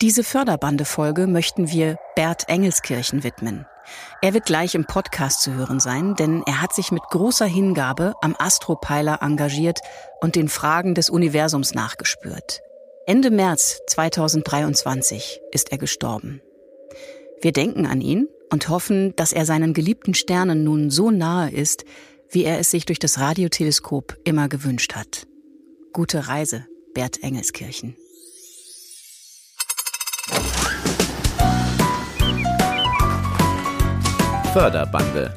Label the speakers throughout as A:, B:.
A: Diese Förderbande-Folge möchten wir Bert Engelskirchen widmen. Er wird gleich im Podcast zu hören sein, denn er hat sich mit großer Hingabe am Astropeiler engagiert und den Fragen des Universums nachgespürt. Ende März 2023 ist er gestorben. Wir denken an ihn und hoffen, dass er seinen geliebten Sternen nun so nahe ist, wie er es sich durch das Radioteleskop immer gewünscht hat. Gute Reise, Bert Engelskirchen.
B: Förderbande.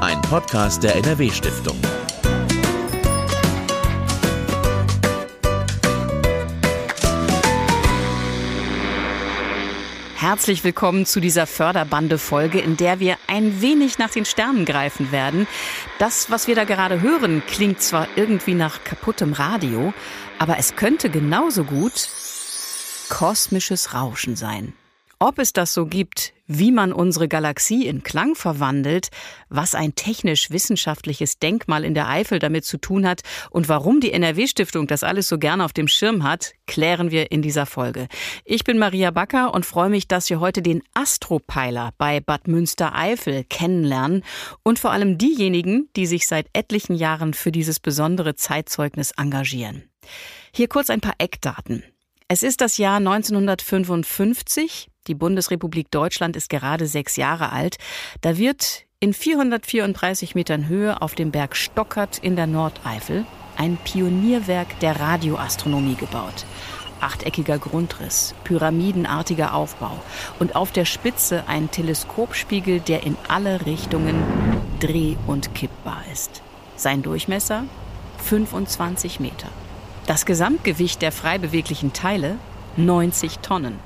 B: Ein Podcast der NRW-Stiftung.
A: Herzlich willkommen zu dieser Förderbande-Folge, in der wir ein wenig nach den Sternen greifen werden. Das, was wir da gerade hören, klingt zwar irgendwie nach kaputtem Radio, aber es könnte genauso gut kosmisches Rauschen sein. Ob es das so gibt, wie man unsere Galaxie in Klang verwandelt, was ein technisch-wissenschaftliches Denkmal in der Eifel damit zu tun hat und warum die NRW-Stiftung das alles so gerne auf dem Schirm hat, klären wir in dieser Folge. Ich bin Maria Backer und freue mich, dass wir heute den Astropeiler bei Bad Münstereifel kennenlernen und vor allem diejenigen, die sich seit etlichen Jahren für dieses besondere Zeitzeugnis engagieren. Hier kurz ein paar Eckdaten. Es ist das Jahr 1955. Die Bundesrepublik Deutschland ist gerade sechs Jahre alt. Da wird in 434 Metern Höhe auf dem Berg Stockert in der Nordeifel ein Pionierwerk der Radioastronomie gebaut. Achteckiger Grundriss, pyramidenartiger Aufbau und auf der Spitze ein Teleskopspiegel, der in alle Richtungen dreh- und kippbar ist. Sein Durchmesser 25 Meter. Das Gesamtgewicht der frei beweglichen Teile 90 Tonnen.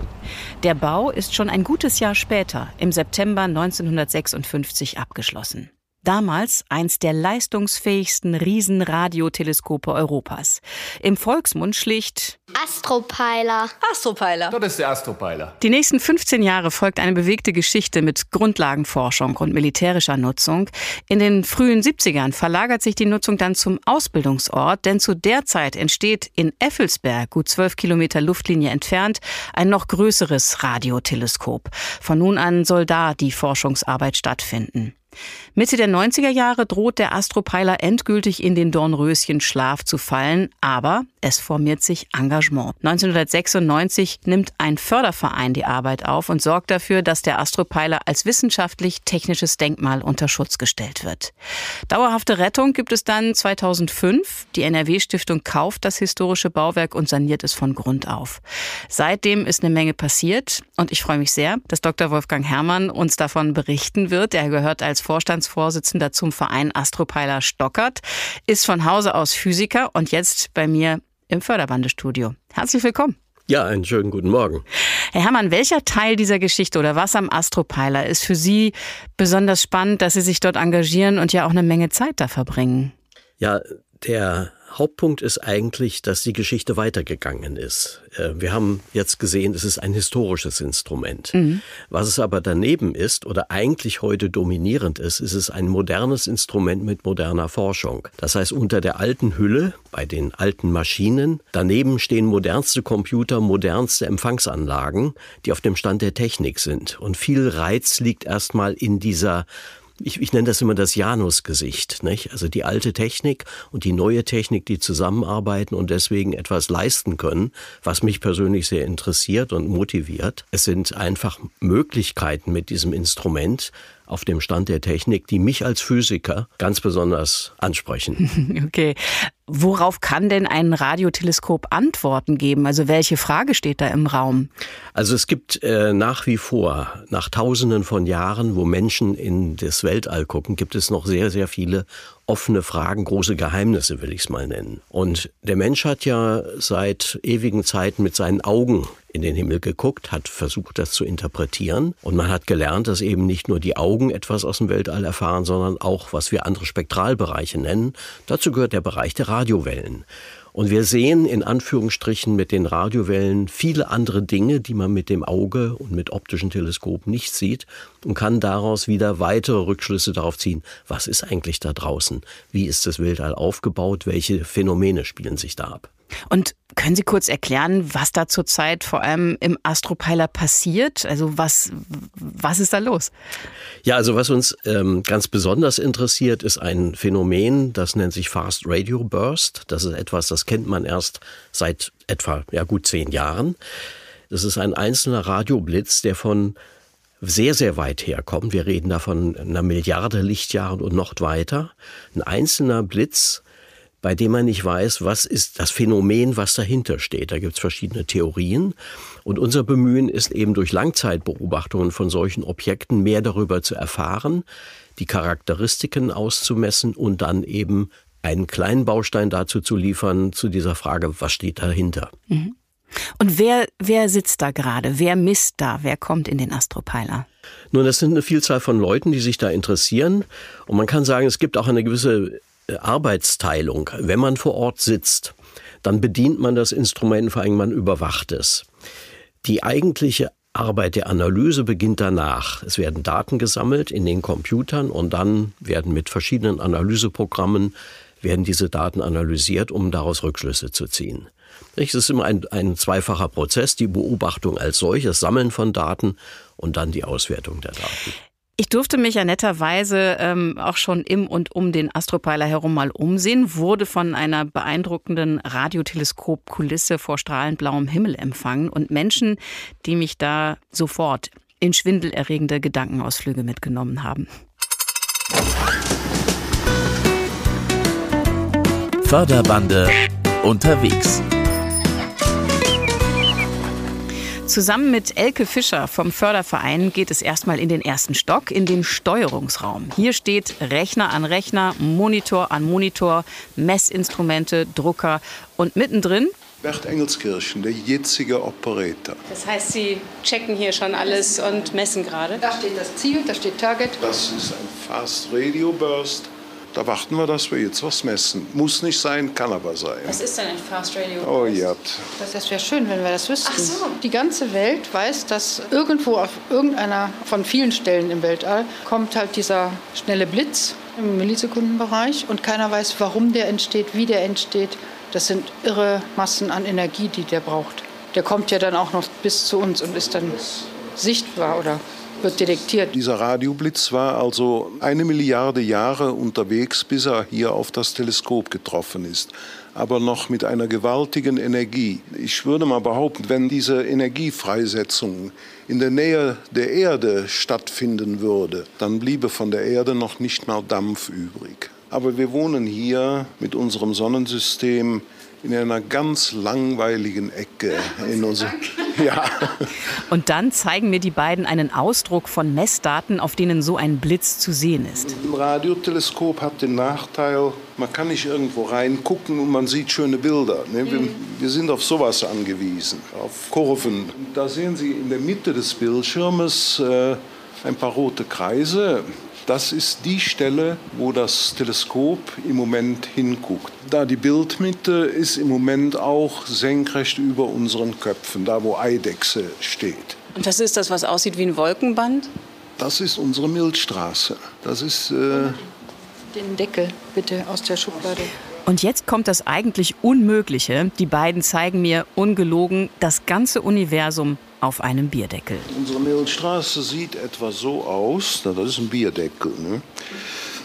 A: Der Bau ist schon ein gutes Jahr später, im September 1956, abgeschlossen. Damals eins der leistungsfähigsten Riesenradioteleskope Europas. Im Volksmund schlicht
C: Astropeiler.
D: Astropeiler.
E: Das ist der Astropeiler.
A: Die nächsten 15 Jahre folgt eine bewegte Geschichte mit Grundlagenforschung und militärischer Nutzung. In den frühen 70ern verlagert sich die Nutzung dann zum Ausbildungsort, denn zu der Zeit entsteht in Effelsberg, gut zwölf Kilometer Luftlinie entfernt, ein noch größeres Radioteleskop. Von nun an soll da die Forschungsarbeit stattfinden. Mitte der 90er Jahre droht der Astropeiler endgültig in den Dornröschen-Schlaf zu fallen, aber es formiert sich Engagement. 1996 nimmt ein Förderverein die Arbeit auf und sorgt dafür, dass der Astropeiler als wissenschaftlich-technisches Denkmal unter Schutz gestellt wird. Dauerhafte Rettung gibt es dann 2005. Die NRW-Stiftung kauft das historische Bauwerk und saniert es von Grund auf. Seitdem ist eine Menge passiert und ich freue mich sehr, dass Dr. Wolfgang Herrmann uns davon berichten wird. Er gehört als Vorstandsvorsitzender zum Verein Astropeiler Stockert, ist von Hause aus Physiker und jetzt bei mir im Förderbandestudio. Herzlich willkommen.
F: Ja, einen schönen guten Morgen.
A: Herr Herrmann, welcher Teil dieser Geschichte oder was am Astropeiler ist für Sie besonders spannend, dass Sie sich dort engagieren und ja auch eine Menge Zeit da verbringen?
F: Ja, der Hauptpunkt ist eigentlich, dass die Geschichte weitergegangen ist. Äh, wir haben jetzt gesehen, es ist ein historisches Instrument. Mhm. Was es aber daneben ist oder eigentlich heute dominierend ist, ist es ein modernes Instrument mit moderner Forschung. Das heißt, unter der alten Hülle, bei den alten Maschinen, daneben stehen modernste Computer, modernste Empfangsanlagen, die auf dem Stand der Technik sind. Und viel Reiz liegt erstmal in dieser ich, ich nenne das immer das Janusgesicht, nicht? Also die alte Technik und die neue Technik, die zusammenarbeiten und deswegen etwas leisten können, was mich persönlich sehr interessiert und motiviert. Es sind einfach Möglichkeiten mit diesem Instrument, auf dem Stand der Technik, die mich als Physiker ganz besonders ansprechen.
A: Okay. Worauf kann denn ein Radioteleskop Antworten geben? Also welche Frage steht da im Raum?
F: Also es gibt äh, nach wie vor, nach Tausenden von Jahren, wo Menschen in das Weltall gucken, gibt es noch sehr, sehr viele offene Fragen, große Geheimnisse, will ich es mal nennen. Und der Mensch hat ja seit ewigen Zeiten mit seinen Augen in den Himmel geguckt, hat versucht, das zu interpretieren. Und man hat gelernt, dass eben nicht nur die Augen etwas aus dem Weltall erfahren, sondern auch, was wir andere Spektralbereiche nennen. Dazu gehört der Bereich der Radiowellen. Und wir sehen in Anführungsstrichen mit den Radiowellen viele andere Dinge, die man mit dem Auge und mit optischen Teleskopen nicht sieht und kann daraus wieder weitere Rückschlüsse darauf ziehen, was ist eigentlich da draußen? Wie ist das Weltall aufgebaut? Welche Phänomene spielen sich da ab?
A: Und können Sie kurz erklären, was da zurzeit vor allem im Astropeiler passiert? Also was, was ist da los?
F: Ja, also was uns ähm, ganz besonders interessiert, ist ein Phänomen, das nennt sich Fast Radio Burst. Das ist etwas, das kennt man erst seit etwa ja, gut zehn Jahren. Das ist ein einzelner Radioblitz, der von sehr, sehr weit herkommt. Wir reden da von einer Milliarde Lichtjahren und noch weiter. Ein einzelner Blitz bei dem man nicht weiß, was ist das Phänomen, was dahinter steht. Da gibt es verschiedene Theorien. Und unser Bemühen ist eben durch Langzeitbeobachtungen von solchen Objekten mehr darüber zu erfahren, die Charakteristiken auszumessen und dann eben einen kleinen Baustein dazu zu liefern, zu dieser Frage, was steht dahinter.
A: Mhm. Und wer, wer sitzt da gerade? Wer misst da? Wer kommt in den Astropeiler?
F: Nun, das sind eine Vielzahl von Leuten, die sich da interessieren. Und man kann sagen, es gibt auch eine gewisse Arbeitsteilung. Wenn man vor Ort sitzt, dann bedient man das Instrument, vor allem man überwacht es. Die eigentliche Arbeit der Analyse beginnt danach. Es werden Daten gesammelt in den Computern und dann werden mit verschiedenen Analyseprogrammen werden diese Daten analysiert, um daraus Rückschlüsse zu ziehen. Es ist immer ein, ein zweifacher Prozess, die Beobachtung als solches, Sammeln von Daten und dann die Auswertung der Daten.
A: Ich durfte mich ja netterweise ähm, auch schon im und um den Astropeiler herum mal umsehen, wurde von einer beeindruckenden Radioteleskopkulisse vor strahlend blauem Himmel empfangen und Menschen, die mich da sofort in schwindelerregende Gedankenausflüge mitgenommen haben.
B: Förderbande unterwegs.
A: Zusammen mit Elke Fischer vom Förderverein geht es erstmal in den ersten Stock, in den Steuerungsraum. Hier steht Rechner an Rechner, Monitor an Monitor, Messinstrumente, Drucker und mittendrin
C: Bert Engelskirchen, der jetzige Operator.
A: Das heißt, Sie checken hier schon alles und messen gerade?
D: Da steht das Ziel, da steht Target.
C: Das ist ein Fast Radio Burst. Da warten wir, dass wir jetzt was messen. Muss nicht sein, kann aber sein.
A: Was ist denn ein Fast Radio?
C: Oh, ihr
D: Das, das wäre schön, wenn wir das wüssten.
A: Ach so.
D: Die ganze Welt weiß, dass irgendwo auf irgendeiner von vielen Stellen im Weltall kommt halt dieser schnelle Blitz im Millisekundenbereich und keiner weiß, warum der entsteht, wie der entsteht. Das sind irre Massen an Energie, die der braucht. Der kommt ja dann auch noch bis zu uns und ist dann sichtbar oder wird detektiert.
C: Dieser Radioblitz war also eine Milliarde Jahre unterwegs, bis er hier auf das Teleskop getroffen ist. Aber noch mit einer gewaltigen Energie. Ich würde mal behaupten, wenn diese Energiefreisetzung in der Nähe der Erde stattfinden würde, dann bliebe von der Erde noch nicht mal Dampf übrig. Aber wir wohnen hier mit unserem Sonnensystem in einer ganz langweiligen Ecke in unserem. Ja.
A: Und dann zeigen mir die beiden einen Ausdruck von Messdaten, auf denen so ein Blitz zu sehen ist.
C: Ein Radioteleskop hat den Nachteil, man kann nicht irgendwo reingucken und man sieht schöne Bilder. Ne? Wir, wir, sind auf sowas angewiesen, auf Kurven. Da sehen Sie in der Mitte des Bildschirmes äh, ein paar rote Kreise. Das ist die Stelle, wo das Teleskop im Moment hinguckt. Da die Bildmitte ist im Moment auch senkrecht über unseren Köpfen, da wo Eidechse steht.
A: Und das ist das, was aussieht wie ein Wolkenband?
C: Das ist unsere Milchstraße. Das ist. Äh
D: Den Deckel bitte aus der Schublade.
A: Und jetzt kommt das eigentlich Unmögliche. Die beiden zeigen mir ungelogen das ganze Universum auf einem Bierdeckel.
C: Unsere Milchstraße sieht etwa so aus. Das ist ein Bierdeckel. Ne?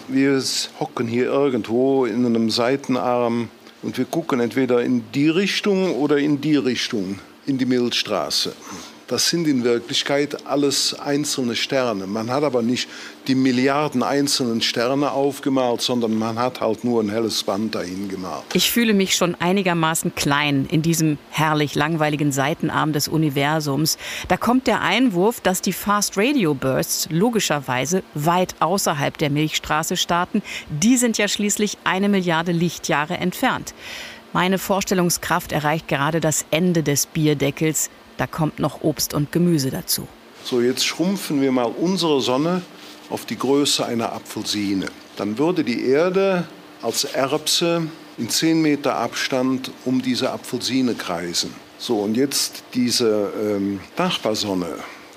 C: Wir hocken hier irgendwo in einem Seitenarm und wir gucken entweder in die Richtung oder in die Richtung, in die Milchstraße. Das sind in Wirklichkeit alles einzelne Sterne. Man hat aber nicht die Milliarden einzelnen Sterne aufgemalt, sondern man hat halt nur ein helles Band dahin gemalt.
A: Ich fühle mich schon einigermaßen klein in diesem herrlich langweiligen Seitenarm des Universums. Da kommt der Einwurf, dass die Fast Radio Bursts logischerweise weit außerhalb der Milchstraße starten. Die sind ja schließlich eine Milliarde Lichtjahre entfernt. Meine Vorstellungskraft erreicht gerade das Ende des Bierdeckels. Da kommt noch Obst und Gemüse dazu.
C: So, jetzt schrumpfen wir mal unsere Sonne auf die Größe einer Apfelsine. Dann würde die Erde als Erbse in 10 Meter Abstand um diese Apfelsine kreisen. So, und jetzt diese ähm, Nachbarsonne,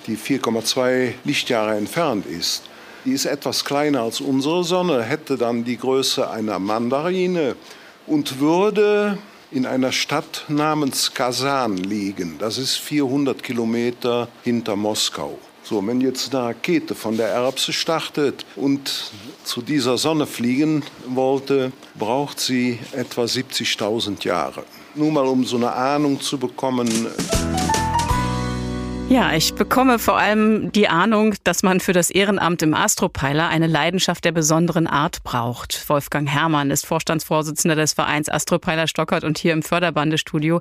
C: die 4,2 Lichtjahre entfernt ist, die ist etwas kleiner als unsere Sonne, hätte dann die Größe einer Mandarine und würde in einer Stadt namens Kasan liegen. Das ist 400 Kilometer hinter Moskau. So, wenn jetzt eine Rakete von der Erbse startet und zu dieser Sonne fliegen wollte, braucht sie etwa 70.000 Jahre. Nur mal um so eine Ahnung zu bekommen.
A: Ja, ich bekomme vor allem die Ahnung, dass man für das Ehrenamt im Astropeiler eine Leidenschaft der besonderen Art braucht. Wolfgang Herrmann ist Vorstandsvorsitzender des Vereins Astropeiler Stockert und hier im Förderbandestudio.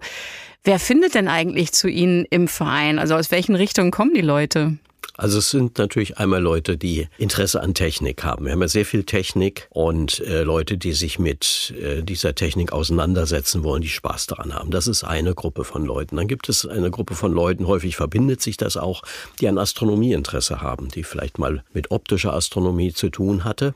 A: Wer findet denn eigentlich zu Ihnen im Verein? Also aus welchen Richtungen kommen die Leute?
F: Also es sind natürlich einmal Leute, die Interesse an Technik haben. Wir haben ja sehr viel Technik und äh, Leute, die sich mit äh, dieser Technik auseinandersetzen wollen, die Spaß daran haben. Das ist eine Gruppe von Leuten. Dann gibt es eine Gruppe von Leuten, häufig verbindet sich das auch, die an Astronomieinteresse haben, die vielleicht mal mit optischer Astronomie zu tun hatte.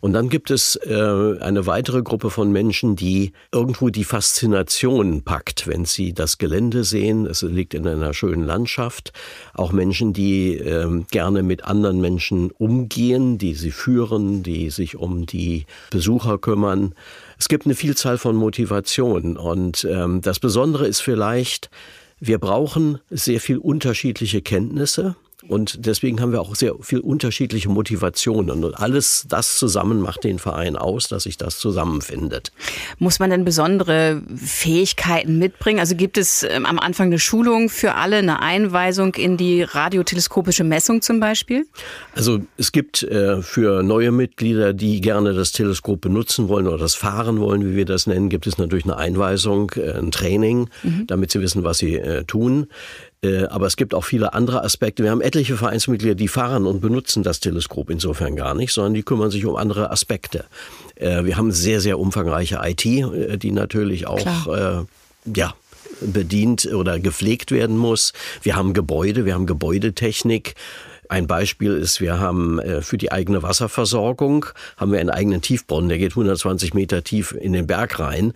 F: Und dann gibt es äh, eine weitere Gruppe von Menschen, die irgendwo die Faszination packt, wenn sie das Gelände sehen. Es liegt in einer schönen Landschaft. Auch Menschen, die äh, gerne mit anderen Menschen umgehen, die sie führen, die sich um die Besucher kümmern. Es gibt eine Vielzahl von Motivationen. Und ähm, das Besondere ist vielleicht, wir brauchen sehr viel unterschiedliche Kenntnisse. Und deswegen haben wir auch sehr viel unterschiedliche Motivationen. Und alles das zusammen macht den Verein aus, dass sich das zusammenfindet.
A: Muss man denn besondere Fähigkeiten mitbringen? Also gibt es ähm, am Anfang eine Schulung für alle, eine Einweisung in die radioteleskopische Messung zum Beispiel?
F: Also es gibt äh, für neue Mitglieder, die gerne das Teleskop benutzen wollen oder das fahren wollen, wie wir das nennen, gibt es natürlich eine Einweisung, äh, ein Training, mhm. damit sie wissen, was sie äh, tun. Äh, aber es gibt auch viele andere Aspekte. Wir haben etliche Vereinsmitglieder, die fahren und benutzen das Teleskop insofern gar nicht, sondern die kümmern sich um andere Aspekte. Äh, wir haben sehr, sehr umfangreiche IT, äh, die natürlich auch, Klar. ja, bedient oder gepflegt werden muss. Wir haben Gebäude, wir haben Gebäudetechnik. Ein Beispiel ist, wir haben für die eigene Wasserversorgung haben wir einen eigenen Tiefbrunnen, der geht 120 Meter tief in den Berg rein.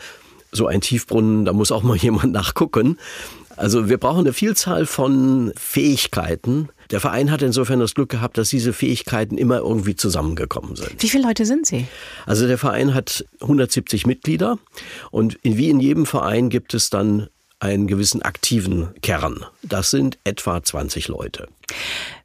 F: So ein Tiefbrunnen, da muss auch mal jemand nachgucken. Also wir brauchen eine Vielzahl von Fähigkeiten. Der Verein hat insofern das Glück gehabt, dass diese Fähigkeiten immer irgendwie zusammengekommen sind.
A: Wie viele Leute sind Sie?
F: Also der Verein hat 170 Mitglieder und wie in jedem Verein gibt es dann einen gewissen aktiven Kern. Das sind etwa 20 Leute.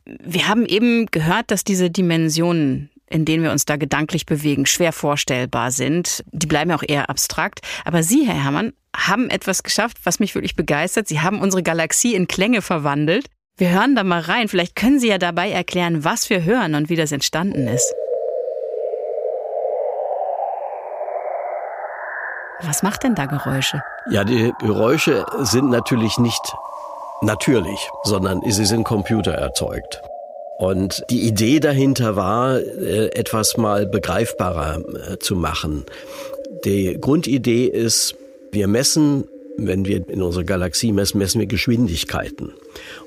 A: Wir haben eben gehört, dass diese Dimensionen in denen wir uns da gedanklich bewegen, schwer vorstellbar sind. Die bleiben auch eher abstrakt. Aber Sie, Herr Herrmann, haben etwas geschafft, was mich wirklich begeistert. Sie haben unsere Galaxie in Klänge verwandelt. Wir hören da mal rein. Vielleicht können Sie ja dabei erklären, was wir hören und wie das entstanden ist. Was macht denn da Geräusche?
F: Ja, die Geräusche sind natürlich nicht natürlich, sondern sie sind computererzeugt. Und die Idee dahinter war, äh, etwas mal begreifbarer äh, zu machen. Die Grundidee ist, wir messen, wenn wir in unserer Galaxie messen, messen wir Geschwindigkeiten.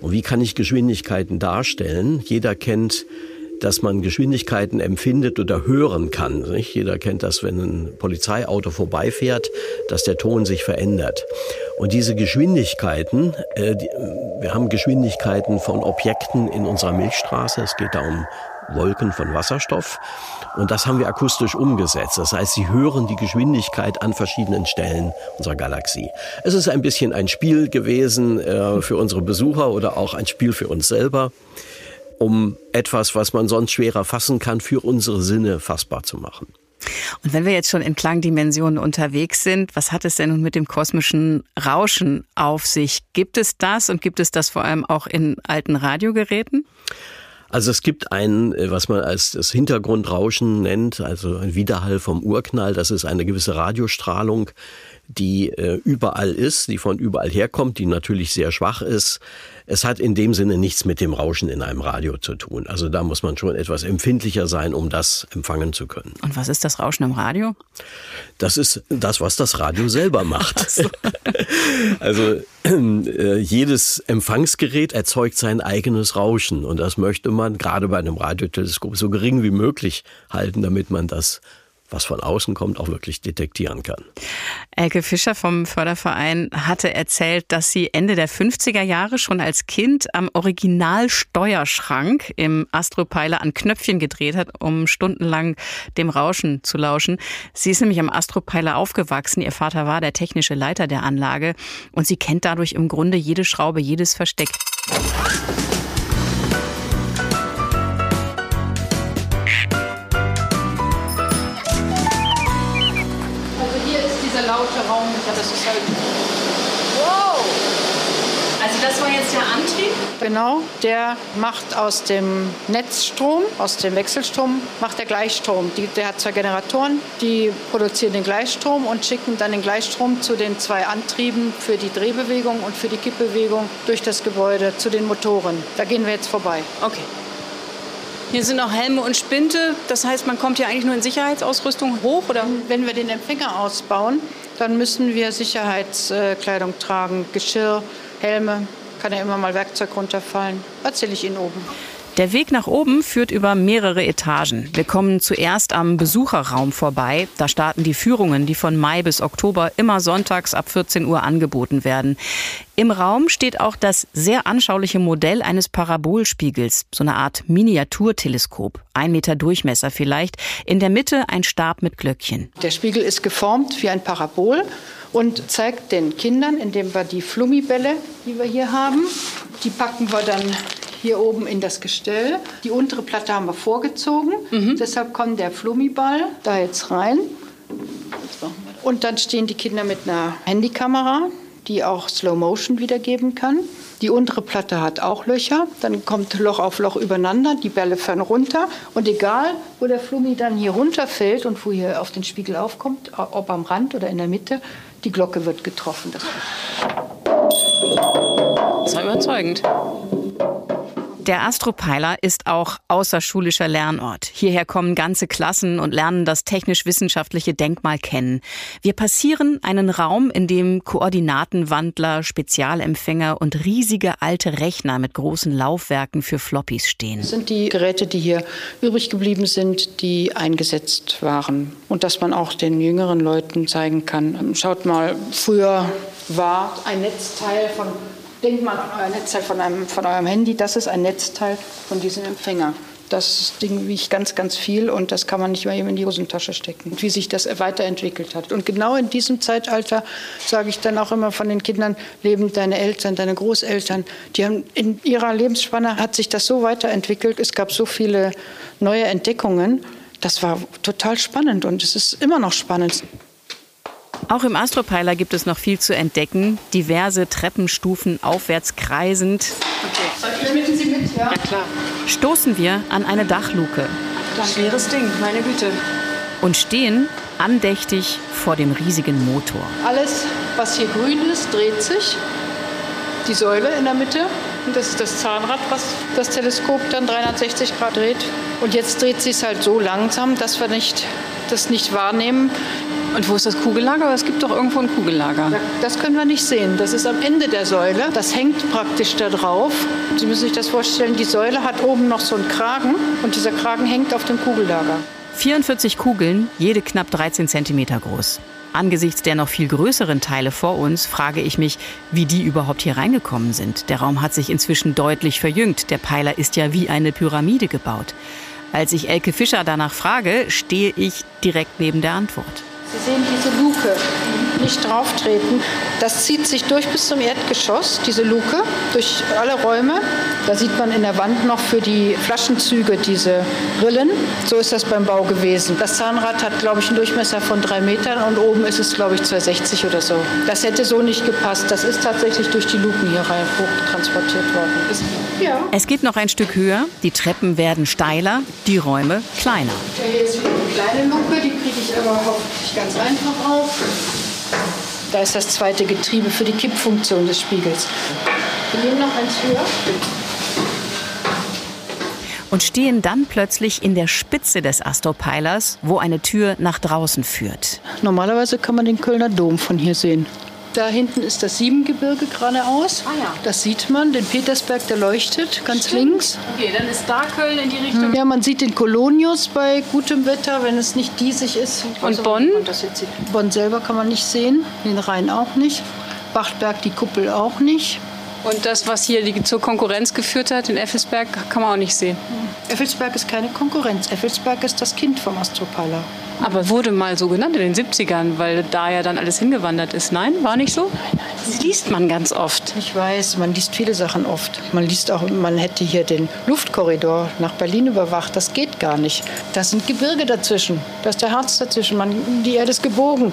F: Und wie kann ich Geschwindigkeiten darstellen? Jeder kennt dass man Geschwindigkeiten empfindet oder hören kann. Nicht? Jeder kennt das, wenn ein Polizeiauto vorbeifährt, dass der Ton sich verändert. Und diese Geschwindigkeiten, äh, die, wir haben Geschwindigkeiten von Objekten in unserer Milchstraße. Es geht da um Wolken von Wasserstoff. Und das haben wir akustisch umgesetzt. Das heißt, Sie hören die Geschwindigkeit an verschiedenen Stellen unserer Galaxie. Es ist ein bisschen ein Spiel gewesen äh, für unsere Besucher oder auch ein Spiel für uns selber, um etwas, was man sonst schwerer fassen kann, für unsere Sinne fassbar zu machen.
A: Und wenn wir jetzt schon in Klangdimensionen unterwegs sind, was hat es denn nun mit dem kosmischen Rauschen auf sich? Gibt es das und gibt es das vor allem auch in alten Radiogeräten?
F: Also es gibt ein, äh, was man als das Hintergrundrauschen nennt, also ein Widerhall vom Urknall. Das ist eine gewisse Radiostrahlung, die äh, überall ist, die von überall herkommt, die natürlich sehr schwach ist. Es hat in dem Sinne nichts mit dem Rauschen in einem Radio zu tun. Also da muss man schon etwas empfindlicher sein, um das empfangen zu können.
A: Und was ist das Rauschen im Radio?
F: Das ist das, was das Radio selber macht. So. also äh, jedes Empfangsgerät erzeugt sein eigenes Rauschen und das möchte man gerade bei einem Radioteleskop so gering wie möglich halten, damit man das was von außen kommt, auch wirklich detektieren kann.
A: Elke Fischer vom Förderverein hatte erzählt, dass sie Ende der 50er Jahre schon als Kind am Originalsteuerschrank im Astropeiler an Knöpfchen gedreht hat, um stundenlang dem Rauschen zu lauschen. Sie ist nämlich am Astropeiler aufgewachsen. Ihr Vater war der technische Leiter der Anlage und sie kennt dadurch im Grunde jede Schraube, jedes Versteck.
D: Genau, der macht aus dem Netzstrom, aus dem Wechselstrom, macht der Gleichstrom. Die, der hat zwei Generatoren, die produzieren den Gleichstrom und schicken dann den Gleichstrom zu den zwei Antrieben für die Drehbewegung und für die Kippbewegung durch das Gebäude zu den Motoren. Da gehen wir jetzt vorbei.
A: Okay. Hier sind auch Helme und Spinte. Das heißt, man kommt hier eigentlich nur in Sicherheitsausrüstung hoch, oder?
D: Wenn wir den Empfänger ausbauen, dann müssen wir Sicherheitskleidung tragen, Geschirr, Helme. Kann ja immer mal Werkzeug runterfallen. Erzähle ich Ihnen oben.
A: Der Weg nach oben führt über mehrere Etagen. Wir kommen zuerst am Besucherraum vorbei. Da starten die Führungen, die von Mai bis Oktober immer sonntags ab 14 Uhr angeboten werden. Im Raum steht auch das sehr anschauliche Modell eines Parabolspiegels, so eine Art Miniaturteleskop, ein Meter Durchmesser vielleicht. In der Mitte ein Stab mit Glöckchen.
D: Der Spiegel ist geformt wie ein Parabol und zeigt den Kindern, indem wir die Flummibälle, die wir hier haben, die packen wir dann hier oben in das Gestell. Die untere Platte haben wir vorgezogen. Mhm. Deshalb kommt der Flummiball da jetzt rein. Und dann stehen die Kinder mit einer Handykamera, die auch Slow Motion wiedergeben kann. Die untere Platte hat auch Löcher. Dann kommt Loch auf Loch übereinander. Die Bälle fallen runter. Und egal, wo der Flummi dann hier runterfällt und wo hier auf den Spiegel aufkommt, ob am Rand oder in der Mitte, die Glocke wird getroffen. Das
A: war überzeugend. Der Astropeiler ist auch außerschulischer Lernort. Hierher kommen ganze Klassen und lernen das technisch-wissenschaftliche Denkmal kennen. Wir passieren einen Raum, in dem Koordinatenwandler, Spezialempfänger und riesige alte Rechner mit großen Laufwerken für Floppies stehen.
D: Das sind die Geräte, die hier übrig geblieben sind, die eingesetzt waren. Und dass man auch den jüngeren Leuten zeigen kann. Schaut mal, früher war ein Netzteil von denkt mal an euer Netzteil von, einem, von eurem Handy, das ist ein Netzteil von diesem Empfänger. Das Ding wiegt ganz, ganz viel und das kann man nicht mehr eben in die Hosentasche stecken. Und wie sich das weiterentwickelt hat. Und genau in diesem Zeitalter sage ich dann auch immer von den Kindern, leben deine Eltern, deine Großeltern, die haben in ihrer Lebensspanne hat sich das so weiterentwickelt. Es gab so viele neue Entdeckungen. Das war total spannend und es ist immer noch spannend.
A: Auch im Astropeiler gibt es noch viel zu entdecken. Diverse Treppenstufen aufwärts kreisend.
D: Okay. Sie mit? Ja? ja, klar.
A: Stoßen wir an eine Dachluke.
D: Schweres Ding, meine Güte.
A: Und stehen andächtig vor dem riesigen Motor.
D: Alles, was hier grün ist, dreht sich. Die Säule in der Mitte. Und das ist das Zahnrad, was das Teleskop dann 360 Grad dreht. Und jetzt dreht sich es halt so langsam, dass wir nicht, das nicht wahrnehmen.
A: Und wo ist das Kugellager? Es gibt doch irgendwo ein Kugellager.
D: Das können wir nicht sehen. Das ist am Ende der Säule. Das hängt praktisch da drauf. Sie müssen sich das vorstellen, die Säule hat oben noch so einen Kragen und dieser Kragen hängt auf dem Kugellager.
A: 44 Kugeln, jede knapp 13 cm groß. Angesichts der noch viel größeren Teile vor uns frage ich mich, wie die überhaupt hier reingekommen sind. Der Raum hat sich inzwischen deutlich verjüngt. Der Peiler ist ja wie eine Pyramide gebaut. Als ich Elke Fischer danach frage, stehe ich direkt neben der Antwort.
D: Sie sehen diese Luke, nicht drauf treten. Das zieht sich durch bis zum Erdgeschoss, diese Luke, durch alle Räume. Da sieht man in der Wand noch für die Flaschenzüge diese Rillen. So ist das beim Bau gewesen. Das Zahnrad hat, glaube ich, einen Durchmesser von drei Metern und oben ist es, glaube ich, 260 oder so. Das hätte so nicht gepasst. Das ist tatsächlich durch die Luken hier rein hoch transportiert worden.
A: Ja. Es geht noch ein Stück höher. Die Treppen werden steiler, die Räume kleiner.
D: Hier ist eine kleine Luke, die kriege ich aber hoffentlich ganz einfach auf. Da ist das zweite Getriebe für die Kippfunktion des Spiegels. Wir gehen noch eins höher.
A: Und stehen dann plötzlich in der Spitze des Astropeilers, wo eine Tür nach draußen führt.
D: Normalerweise kann man den Kölner Dom von hier sehen. Da hinten ist das Siebengebirge geradeaus.
A: Ah, ja.
D: Das sieht man. Den Petersberg, der leuchtet ganz Stimmt. links.
A: Okay, dann ist da Köln in die Richtung.
D: Ja, man sieht den Kolonius bei gutem Wetter, wenn es nicht diesig ist.
A: Und Bonn?
D: Bonn selber kann man nicht sehen, den Rhein auch nicht. Bachtberg die Kuppel auch nicht.
A: Und das, was hier die, zur Konkurrenz geführt hat, in Effelsberg, kann man auch nicht sehen.
D: Effelsberg ist keine Konkurrenz. Effelsberg ist das Kind vom Astropala.
A: Aber wurde mal so genannt in den 70ern, weil da ja dann alles hingewandert ist. Nein, war nicht so? Das liest man ganz oft.
D: Ich weiß, man liest viele Sachen oft. Man liest auch, man hätte hier den Luftkorridor nach Berlin überwacht. Das geht gar nicht. Da sind Gebirge dazwischen. Da ist der Harz dazwischen. Man, die Erde ist gebogen.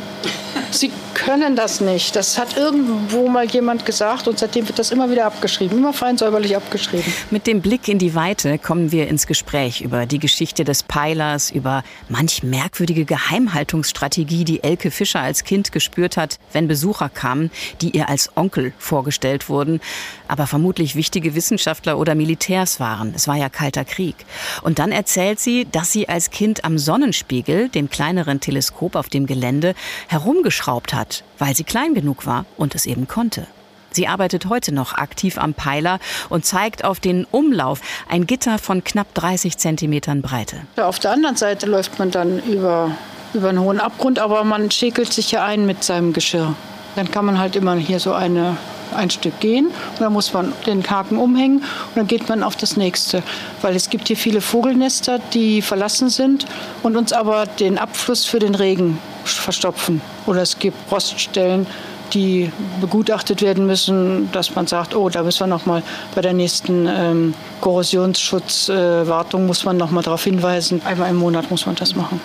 D: Können das nicht. Das hat irgendwo mal jemand gesagt und seitdem wird das immer wieder abgeschrieben, immer fein säuberlich abgeschrieben.
A: Mit dem Blick in die Weite kommen wir ins Gespräch über die Geschichte des Peilers, über manch merkwürdige Geheimhaltungsstrategie, die Elke Fischer als Kind gespürt hat, wenn Besucher kamen, die ihr als Onkel vorgestellt wurden, aber vermutlich wichtige Wissenschaftler oder Militärs waren. Es war ja kalter Krieg. Und dann erzählt sie, dass sie als Kind am Sonnenspiegel, dem kleineren Teleskop auf dem Gelände, herumgeschraubt hat, weil sie klein genug war und es eben konnte. Sie arbeitet heute noch aktiv am Peiler und zeigt auf den Umlauf ein Gitter von knapp 30 Zentimetern Breite.
D: Auf der anderen Seite läuft man dann über, über einen hohen Abgrund, aber man schäkelt sich ja ein mit seinem Geschirr. Dann kann man halt immer hier so eine, ein Stück gehen und dann muss man den Haken umhängen und dann geht man auf das nächste. Weil es gibt hier viele Vogelnester, die verlassen sind und uns aber den Abfluss für den Regen verstopfen. Oder es gibt Roststellen, die begutachtet werden müssen, dass man sagt, oh, da müssen wir noch mal bei der nächsten ähm, Korrosionsschutzwartung äh, muss man noch mal darauf hinweisen. Einmal im Monat muss man das machen.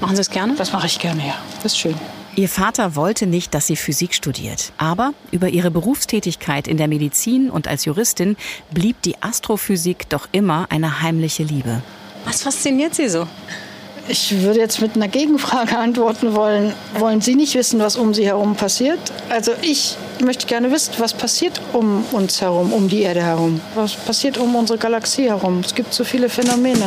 A: Machen Sie es gerne?
D: Das mache ich gerne, ja. Das ist schön.
A: Ihr Vater wollte nicht, dass sie Physik studiert. Aber über ihre Berufstätigkeit in der Medizin und als Juristin blieb die Astrophysik doch immer eine heimliche Liebe. Was fasziniert Sie so?
D: Ich würde jetzt mit einer Gegenfrage antworten wollen. Wollen Sie nicht wissen, was um Sie herum passiert? Also ich möchte gerne wissen, was passiert um uns herum, um die Erde herum. Was passiert um unsere Galaxie herum? Es gibt so viele Phänomene.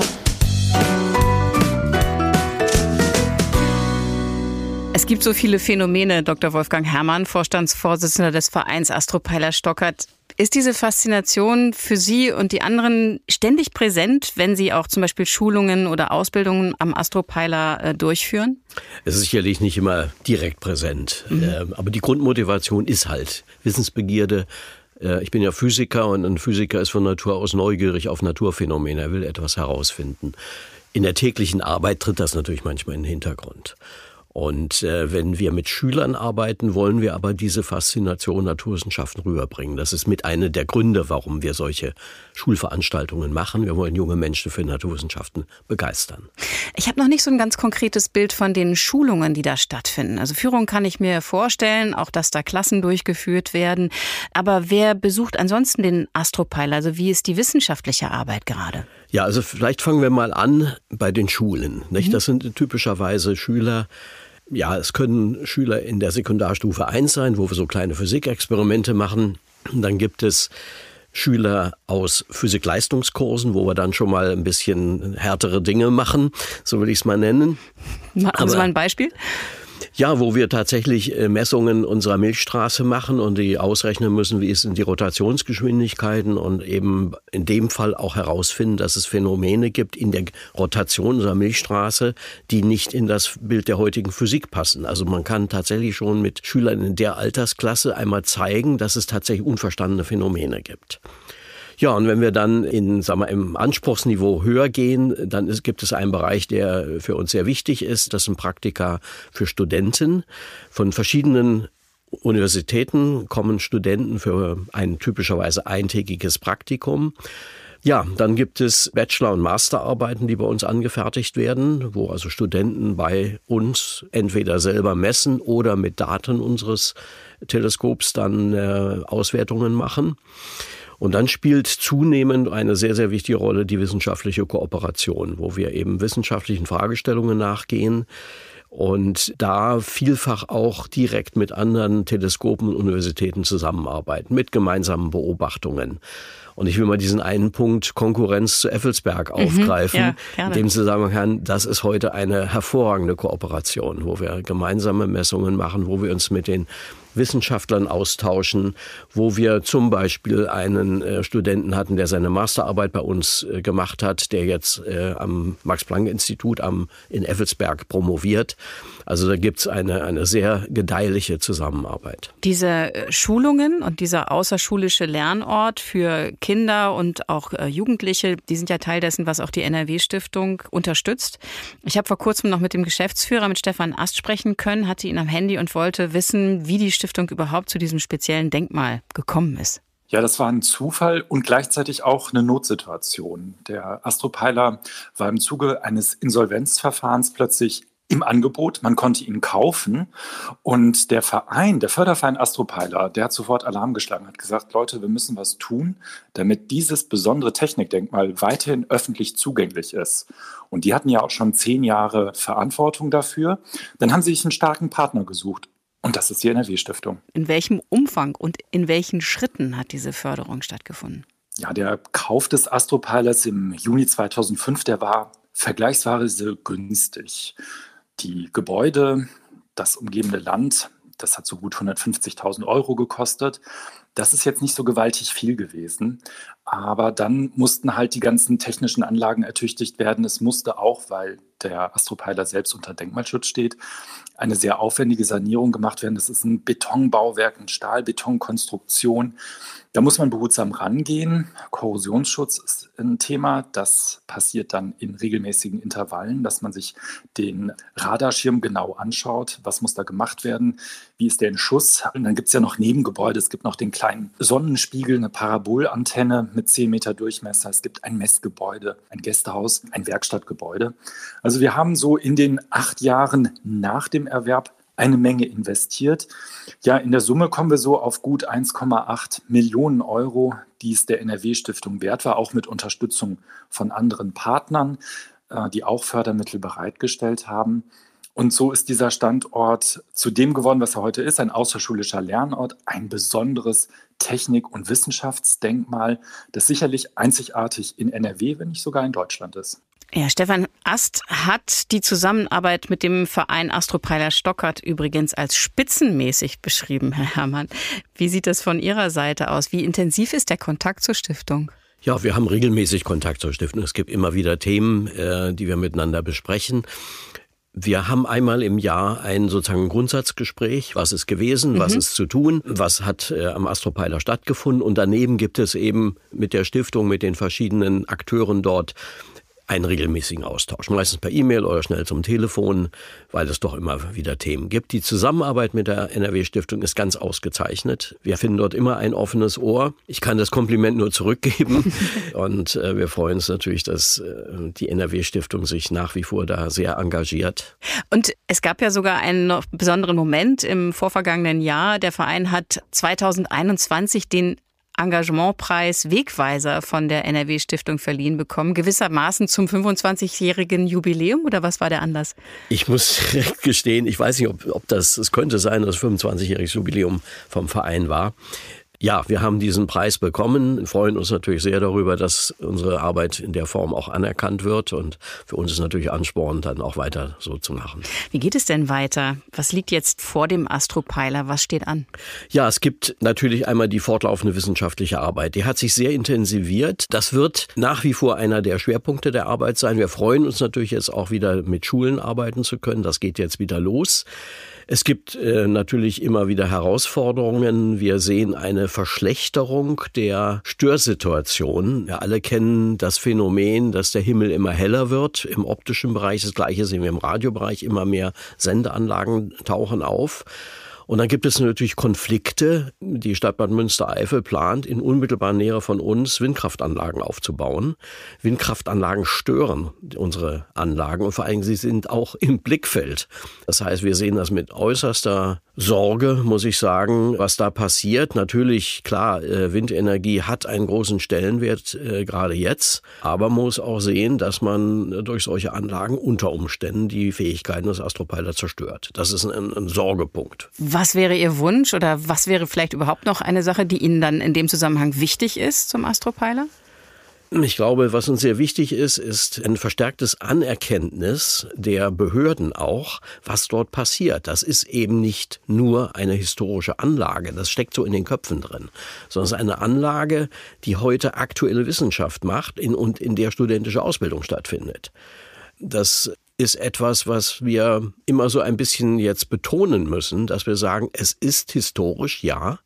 A: Es gibt so viele Phänomene, Dr. Wolfgang Herrmann, Vorstandsvorsitzender des Vereins Astropeiler Stockert. Ist diese Faszination für Sie und die anderen ständig präsent, wenn Sie auch zum Beispiel Schulungen oder Ausbildungen am Astropeiler äh, durchführen?
F: Es ist sicherlich nicht immer direkt präsent, mhm. Ähm, aber die Grundmotivation ist halt Wissensbegierde. Äh, ich bin ja Physiker und ein Physiker ist von Natur aus neugierig auf Naturphänomene. Er will etwas herausfinden. In der täglichen Arbeit tritt das natürlich manchmal in den Hintergrund. Und äh, wenn wir mit Schülern arbeiten, wollen wir aber diese Faszination Naturwissenschaften rüberbringen. Das ist mit einer der Gründe, warum wir solche Schulveranstaltungen machen. Wir wollen junge Menschen für Naturwissenschaften begeistern.
A: Ich habe noch nicht so ein ganz konkretes Bild von den Schulungen, die da stattfinden. Also Führung kann ich mir vorstellen, auch dass da Klassen durchgeführt werden. Aber wer besucht ansonsten den Astropeiler? Also wie ist die wissenschaftliche Arbeit gerade?
F: Ja, also vielleicht fangen wir mal an bei den Schulen. Nicht? Mhm. Das sind typischerweise Schüler, ja, es können Schüler in der Sekundarstufe 1 sein, wo wir so kleine Physikexperimente machen. Dann gibt es Schüler aus Physik-Leistungskursen, wo wir dann schon mal ein bisschen härtere Dinge machen, so will ich es mal nennen.
A: Haben Sie mal ein Beispiel?
F: Ja, wo wir tatsächlich äh, Messungen unserer Milchstraße machen und die ausrechnen müssen, wie sind die Rotationsgeschwindigkeiten und eben in dem Fall auch herausfinden, dass es Phänomene gibt in der Rotation unserer Milchstraße, die nicht in das Bild der heutigen Physik passen. Also man kann tatsächlich schon mit Schülern in der Altersklasse einmal zeigen, dass es tatsächlich unverstandene Phänomene gibt. Ja, und wenn wir dann in, sagen wir, im Anspruchsniveau höher gehen, dann ist, gibt es einen Bereich, der für uns sehr wichtig ist. Das sind Praktika für Studenten von verschiedenen Universitäten kommen Studenten für ein typischerweise eintägiges Praktikum. Ja, dann gibt es Bachelor- und Masterarbeiten, die bei uns angefertigt werden, wo also Studenten bei uns entweder selber messen oder mit Daten unseres Teleskops dann äh, Auswertungen machen. Und dann spielt zunehmend eine sehr, sehr wichtige Rolle die wissenschaftliche Kooperation, wo wir eben wissenschaftlichen Fragestellungen nachgehen und da vielfach auch direkt mit anderen Teleskopen und Universitäten zusammenarbeiten, mit gemeinsamen Beobachtungen. Und ich will mal diesen einen Punkt Konkurrenz zu Effelsberg mhm, aufgreifen, ja, in dem Zusammenhang, das ist heute eine hervorragende Kooperation, wo wir gemeinsame Messungen machen, wo wir uns mit den Wissenschaftlern austauschen, wo wir zum Beispiel einen äh, Studenten hatten, der seine Masterarbeit bei uns äh, gemacht hat, der jetzt äh, am Max-Planck-Institut in Effelsberg promoviert. Also da gibt es eine, eine sehr gedeihliche Zusammenarbeit.
A: Diese äh, Schulungen und dieser außerschulische Lernort für Kinder und auch äh, Jugendliche, die sind ja Teil dessen, was auch die NRW-Stiftung unterstützt. Ich habe vor kurzem noch mit dem Geschäftsführer, mit Stefan Ast, sprechen können, hatte ihn am Handy und wollte wissen, wie die Stiftung überhaupt zu diesem speziellen Denkmal gekommen ist.
E: Ja, das war ein Zufall und gleichzeitig auch eine Notsituation. Der Astropeiler war im Zuge eines Insolvenzverfahrens plötzlich im Angebot, man konnte ihn kaufen und der Verein, der Förderverein Astropeiler, der hat sofort Alarm geschlagen, hat gesagt, Leute, wir müssen was tun, damit dieses besondere Technikdenkmal weiterhin öffentlich zugänglich ist. Und die hatten ja auch schon zehn Jahre Verantwortung dafür. Dann haben sie sich einen starken Partner gesucht. Und das ist die NRW-Stiftung.
A: In welchem Umfang und in welchen Schritten hat diese Förderung stattgefunden?
E: Ja, der Kauf des Astropilers im Juni 2005, der war vergleichsweise günstig. Die Gebäude, das umgebende Land, das hat so gut 150.000 Euro gekostet. Das ist jetzt nicht so gewaltig viel gewesen. Aber dann mussten halt die ganzen technischen Anlagen ertüchtigt werden. Es musste auch, weil der Astropeiler selbst unter Denkmalschutz steht, eine sehr aufwendige Sanierung gemacht werden. Das ist ein Betonbauwerk, eine Stahlbetonkonstruktion. Da muss man behutsam rangehen. Korrosionsschutz ist ein Thema. Das passiert dann in regelmäßigen Intervallen, dass man sich den Radarschirm genau anschaut. Was muss da gemacht werden? Wie ist der in Schuss? Und dann gibt es ja noch Nebengebäude. Es gibt noch den kleinen Sonnenspiegel, eine Parabolantenne mit 10 Meter Durchmesser. Es gibt ein Messgebäude, ein Gästehaus, ein Werkstattgebäude. Also wir haben so in den acht Jahren nach dem Erwerb eine Menge investiert. Ja, in der Summe kommen wir so auf gut 1,8 Millionen Euro, die es der NRW-Stiftung wert war, auch mit Unterstützung von anderen Partnern, äh, die auch Fördermittel bereitgestellt haben. Und so ist dieser Standort zu dem geworden, was er heute ist, ein außerschulischer Lernort, ein besonderes Technik- und Wissenschaftsdenkmal, das sicherlich einzigartig in NRW, wenn nicht sogar in Deutschland ist.
A: Ja, Stefan Ast hat die Zusammenarbeit mit dem Verein Astropeiler Stockert übrigens als spitzenmäßig beschrieben, Herr Herrmann. Wie sieht das von Ihrer Seite aus? Wie intensiv ist der Kontakt zur Stiftung?
F: Ja, wir haben regelmäßig Kontakt zur Stiftung. Es gibt immer wieder Themen, äh, die wir miteinander besprechen. Wir haben einmal im Jahr ein sozusagen Grundsatzgespräch. Was ist gewesen? Mhm. Was ist zu tun? Was hat äh, am Astropeiler stattgefunden? Und daneben gibt es eben mit der Stiftung, mit den verschiedenen Akteuren dort einen regelmäßigen Austausch, meistens per E-Mail oder schnell zum Telefon, weil es doch immer wieder Themen gibt. Die Zusammenarbeit mit der NRW-Stiftung ist ganz ausgezeichnet. Wir finden dort immer ein offenes Ohr. Ich kann das Kompliment nur zurückgeben und äh, wir freuen uns natürlich, dass äh, die NRW-Stiftung sich nach wie vor da sehr engagiert.
A: Und es gab ja sogar einen noch besonderen Moment im vorvergangenen Jahr. Der Verein hat 2021 den Engagementpreis Wegweiser von der NRW Stiftung verliehen bekommen, gewissermaßen zum 25-jährigen Jubiläum oder was war der Anlass?
F: Ich muss gestehen, ich weiß nicht, ob, ob das, es könnte sein, dass 25-jähriges Jubiläum vom Verein war. Ja, wir haben diesen Preis bekommen, freuen uns natürlich sehr darüber, dass unsere Arbeit in der Form auch anerkannt wird und für uns ist natürlich Ansporn, dann auch weiter so zu machen.
A: Wie geht es denn weiter? Was liegt jetzt vor dem Astropeiler? Was steht an?
F: Ja, es gibt natürlich einmal die fortlaufende wissenschaftliche Arbeit. Die hat sich sehr intensiviert. Das wird nach wie vor einer der Schwerpunkte der Arbeit sein. Wir freuen uns natürlich jetzt auch wieder mit Schulen arbeiten zu können. Das geht jetzt wieder los. Es gibt äh, natürlich immer wieder Herausforderungen. Wir sehen eine Verschlechterung der Störsituation. Wir alle kennen das Phänomen, dass der Himmel immer heller wird im optischen Bereich. Das gleiche sehen wir im Radiobereich. Immer mehr Sendeanlagen tauchen auf. Und dann gibt es natürlich Konflikte. Die Stadt Bad Münstereifel plant, in unmittelbarer Nähe von uns Windkraftanlagen aufzubauen. Windkraftanlagen stören unsere Anlagen und vor allem sie sind auch im Blickfeld. Das heißt, wir sehen das mit äußerster Sorge, muss ich sagen, was da passiert. Natürlich, klar, äh, Windenergie hat einen großen Stellenwert äh, gerade jetzt, aber man muss auch sehen, dass man durch solche Anlagen unter Umständen die Fähigkeiten des Astropilot zerstört. Das ist ein, ein Sorgepunkt.
A: Was wäre Ihr Wunsch oder was wäre vielleicht überhaupt noch eine Sache, die Ihnen dann in dem Zusammenhang wichtig ist zum Astropilot?
F: Ich glaube, was uns sehr wichtig ist, ist ein verstärktes Anerkenntnis der Behörden auch, was dort passiert. Das ist eben nicht nur eine historische Anlage, das steckt so in den Köpfen drin, sondern es ist eine Anlage, die heute aktuelle Wissenschaft macht und in der studentische Ausbildung stattfindet. Das ist etwas, was wir immer so ein bisschen jetzt betonen müssen, dass wir sagen, es ist historisch, ja,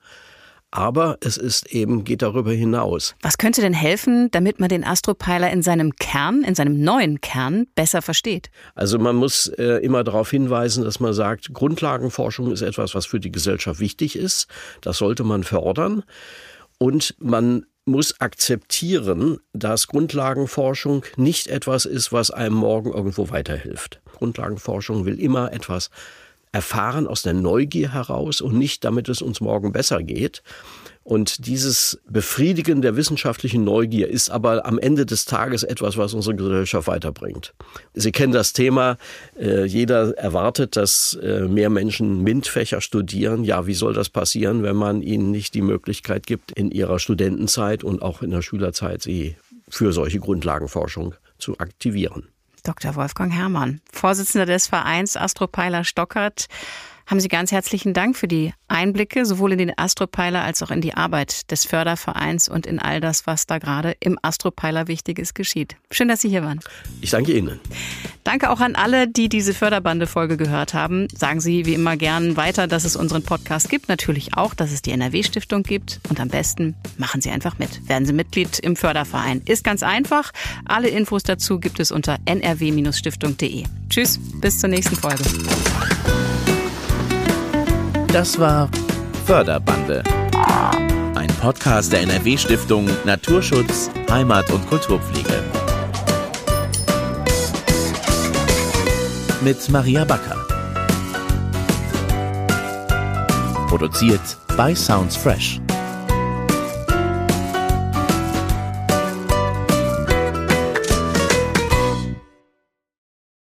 F: aber es ist eben, geht darüber hinaus.
A: Was könnte denn helfen, damit man den Astropeiler in seinem Kern, in seinem neuen Kern besser versteht?
F: Also man muss äh, immer darauf hinweisen, dass man sagt, Grundlagenforschung ist etwas, was für die Gesellschaft wichtig ist. Das sollte man fördern. Und man muss akzeptieren, dass Grundlagenforschung nicht etwas ist, was einem morgen irgendwo weiterhilft. Grundlagenforschung will immer etwas erfahren aus der Neugier heraus und nicht, damit es uns morgen besser geht. Und dieses Befriedigen der wissenschaftlichen Neugier ist aber am Ende des Tages etwas, was unsere Gesellschaft weiterbringt. Sie kennen das Thema, äh, jeder erwartet, dass äh, mehr Menschen MINT-Fächer studieren. Ja, wie soll das passieren, wenn man ihnen nicht die Möglichkeit gibt, in ihrer Studentenzeit und auch in der Schülerzeit sie für solche Grundlagenforschung zu aktivieren?
A: Dr. Wolfgang Herrmann, Vorsitzender des Vereins Astropeiler Stockert haben Sie ganz herzlichen Dank für die Einblicke sowohl in den Astropeiler als auch in die Arbeit des Fördervereins und in all das, was da gerade im Astropeiler Wichtiges geschieht. Schön, dass Sie hier waren.
F: Ich danke Ihnen.
A: Danke auch an alle, die diese Förderbande-Folge gehört haben. Sagen Sie wie immer gern weiter, dass es unseren Podcast gibt. Natürlich auch, dass es die NRW-Stiftung gibt. Und am besten machen Sie einfach mit. Werden Sie Mitglied im Förderverein. Ist ganz einfach. Alle Infos dazu gibt es unter nrw-stiftung.de. Tschüss, bis zur nächsten Folge.
B: Das war Förderbande. Ein Podcast der NRW-Stiftung Naturschutz, Heimat und Kulturpflege. Mit Maria Backer. Produziert bei Sounds Fresh.